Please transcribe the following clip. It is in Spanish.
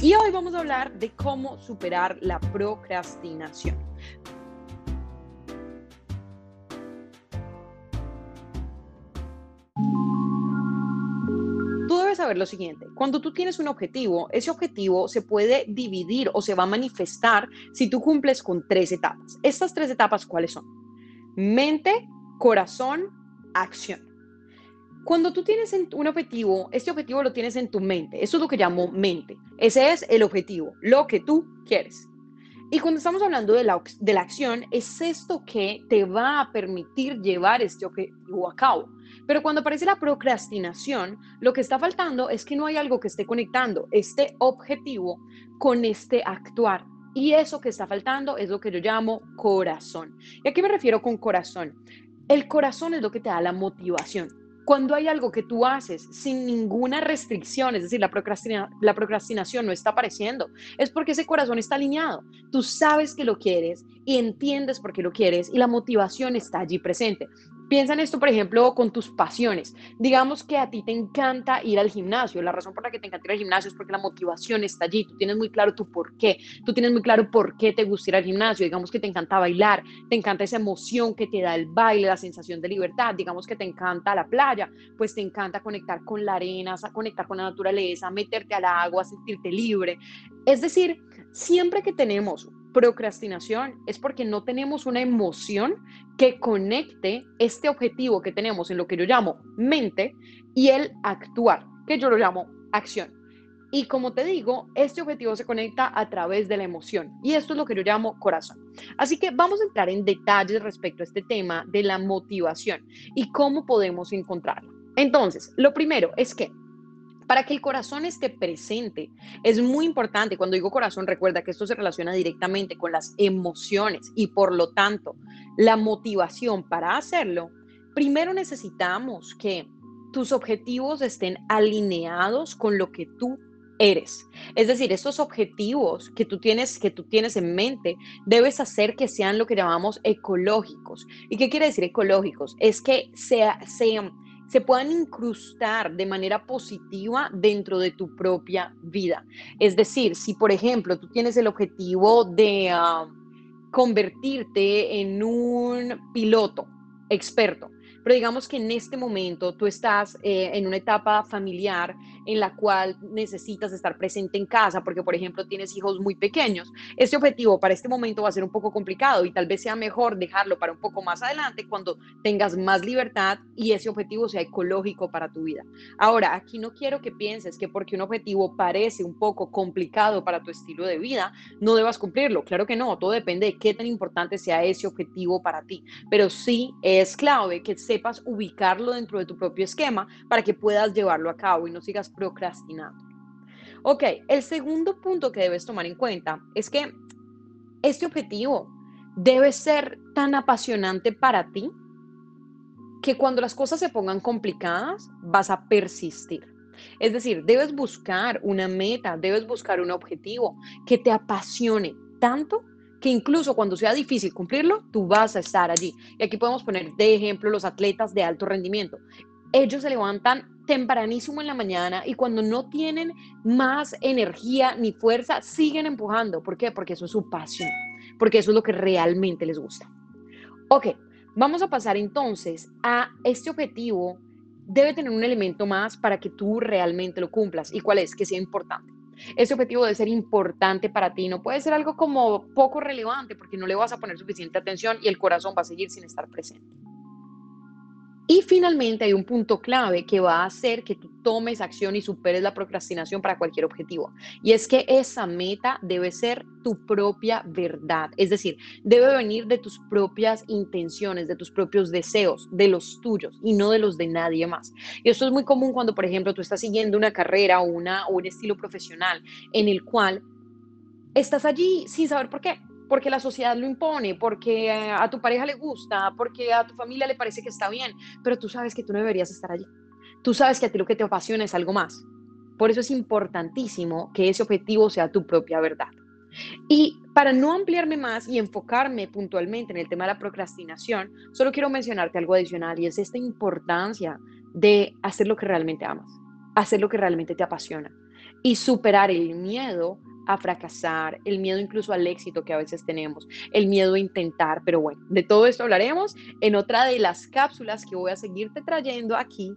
Y hoy vamos a hablar de cómo superar la procrastinación. Tú debes saber lo siguiente, cuando tú tienes un objetivo, ese objetivo se puede dividir o se va a manifestar si tú cumples con tres etapas. Estas tres etapas, ¿cuáles son? Mente, corazón, acción. Cuando tú tienes un objetivo, este objetivo lo tienes en tu mente. Eso es lo que llamo mente. Ese es el objetivo, lo que tú quieres. Y cuando estamos hablando de la, de la acción, es esto que te va a permitir llevar este objetivo a cabo. Pero cuando aparece la procrastinación, lo que está faltando es que no hay algo que esté conectando este objetivo con este actuar. Y eso que está faltando es lo que yo llamo corazón. ¿Y a qué me refiero con corazón? El corazón es lo que te da la motivación. Cuando hay algo que tú haces sin ninguna restricción, es decir, la, la procrastinación no está apareciendo, es porque ese corazón está alineado. Tú sabes que lo quieres y entiendes por qué lo quieres y la motivación está allí presente. Piensa en esto, por ejemplo, con tus pasiones. Digamos que a ti te encanta ir al gimnasio. La razón por la que te encanta ir al gimnasio es porque la motivación está allí. Tú tienes muy claro tu por qué. Tú tienes muy claro por qué te gusta ir al gimnasio. Digamos que te encanta bailar. Te encanta esa emoción que te da el baile, la sensación de libertad. Digamos que te encanta la playa. Pues te encanta conectar con la arena, conectar con la naturaleza, meterte al agua, sentirte libre. Es decir, siempre que tenemos procrastinación es porque no tenemos una emoción que conecte este objetivo que tenemos en lo que yo llamo mente y el actuar, que yo lo llamo acción. Y como te digo, este objetivo se conecta a través de la emoción y esto es lo que yo llamo corazón. Así que vamos a entrar en detalles respecto a este tema de la motivación y cómo podemos encontrarla. Entonces, lo primero es que para que el corazón esté presente, es muy importante, cuando digo corazón, recuerda que esto se relaciona directamente con las emociones y por lo tanto la motivación para hacerlo, primero necesitamos que tus objetivos estén alineados con lo que tú eres. Es decir, estos objetivos que tú tienes que tú tienes en mente, debes hacer que sean lo que llamamos ecológicos. ¿Y qué quiere decir ecológicos? Es que sea, sean se puedan incrustar de manera positiva dentro de tu propia vida. Es decir, si por ejemplo tú tienes el objetivo de ah, convertirte en un piloto experto, pero digamos que en este momento tú estás eh, en una etapa familiar en la cual necesitas estar presente en casa porque, por ejemplo, tienes hijos muy pequeños. Este objetivo para este momento va a ser un poco complicado y tal vez sea mejor dejarlo para un poco más adelante cuando tengas más libertad y ese objetivo sea ecológico para tu vida. Ahora, aquí no quiero que pienses que porque un objetivo parece un poco complicado para tu estilo de vida, no debas cumplirlo. Claro que no, todo depende de qué tan importante sea ese objetivo para ti, pero sí es clave que sepas ubicarlo dentro de tu propio esquema para que puedas llevarlo a cabo y no sigas procrastinando. Ok, el segundo punto que debes tomar en cuenta es que este objetivo debe ser tan apasionante para ti que cuando las cosas se pongan complicadas vas a persistir. Es decir, debes buscar una meta, debes buscar un objetivo que te apasione tanto que incluso cuando sea difícil cumplirlo, tú vas a estar allí. Y aquí podemos poner de ejemplo los atletas de alto rendimiento. Ellos se levantan tempranísimo en la mañana y cuando no tienen más energía ni fuerza, siguen empujando. ¿Por qué? Porque eso es su pasión, porque eso es lo que realmente les gusta. Ok, vamos a pasar entonces a este objetivo. Debe tener un elemento más para que tú realmente lo cumplas. ¿Y cuál es? Que sea importante. Ese objetivo debe ser importante para ti, no puede ser algo como poco relevante porque no le vas a poner suficiente atención y el corazón va a seguir sin estar presente. Y finalmente hay un punto clave que va a hacer que tú tomes acción y superes la procrastinación para cualquier objetivo. Y es que esa meta debe ser tu propia verdad. Es decir, debe venir de tus propias intenciones, de tus propios deseos, de los tuyos y no de los de nadie más. Y esto es muy común cuando, por ejemplo, tú estás siguiendo una carrera o, una, o un estilo profesional en el cual estás allí sin saber por qué. Porque la sociedad lo impone, porque a tu pareja le gusta, porque a tu familia le parece que está bien, pero tú sabes que tú no deberías estar allí. Tú sabes que a ti lo que te apasiona es algo más. Por eso es importantísimo que ese objetivo sea tu propia verdad. Y para no ampliarme más y enfocarme puntualmente en el tema de la procrastinación, solo quiero mencionarte algo adicional y es esta importancia de hacer lo que realmente amas, hacer lo que realmente te apasiona y superar el miedo a fracasar, el miedo incluso al éxito que a veces tenemos, el miedo a intentar, pero bueno, de todo esto hablaremos en otra de las cápsulas que voy a seguirte trayendo aquí